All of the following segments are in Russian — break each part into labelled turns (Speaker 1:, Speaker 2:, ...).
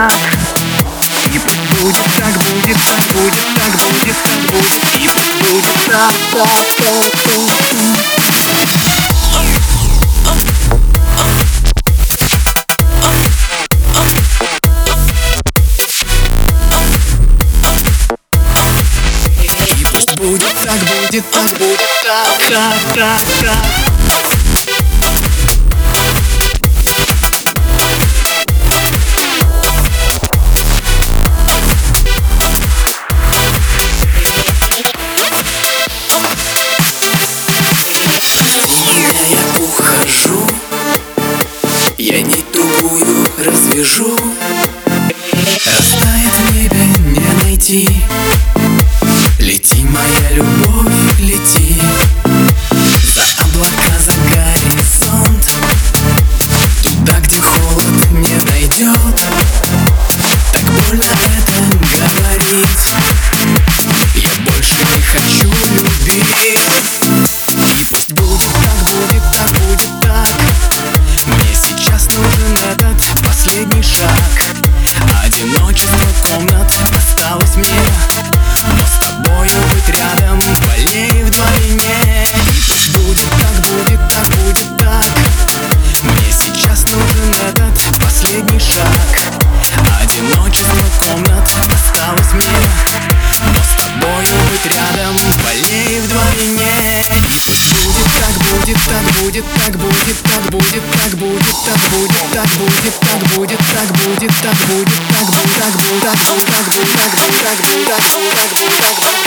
Speaker 1: так И пусть будет так, будет так, будет так, будет так,
Speaker 2: будет
Speaker 1: И пусть будет так, так, так, так, так. будет так, будет так, будет так, так, так, так. Развяжу Растает в небе не найти. Лети, моя любовь, лети будет так, будет так, будет так, будет так, будет так, будет так, будет так, будет так, будет так, будет так, будет так, будет так, будет так, будет так, будет так, будет так, будет так, будет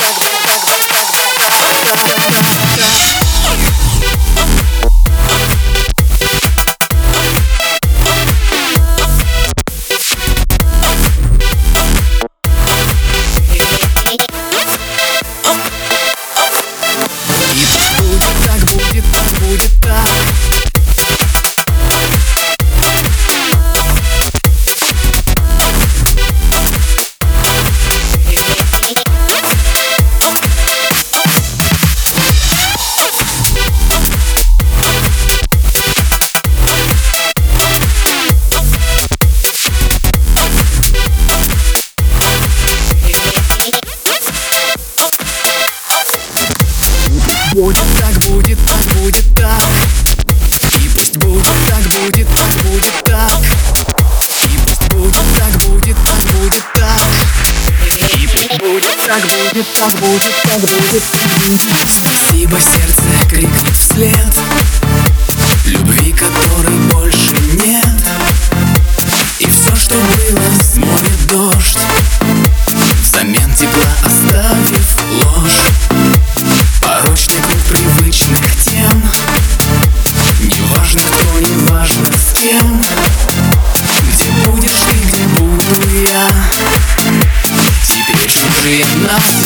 Speaker 1: Будет так, будет так, будет так. И пусть будет так, будет так, будет так. И пусть будет так, будет так, будет так. И пусть будет так, будет так, будет так, будет так.
Speaker 2: Спасибо, сердце крикнет вслед love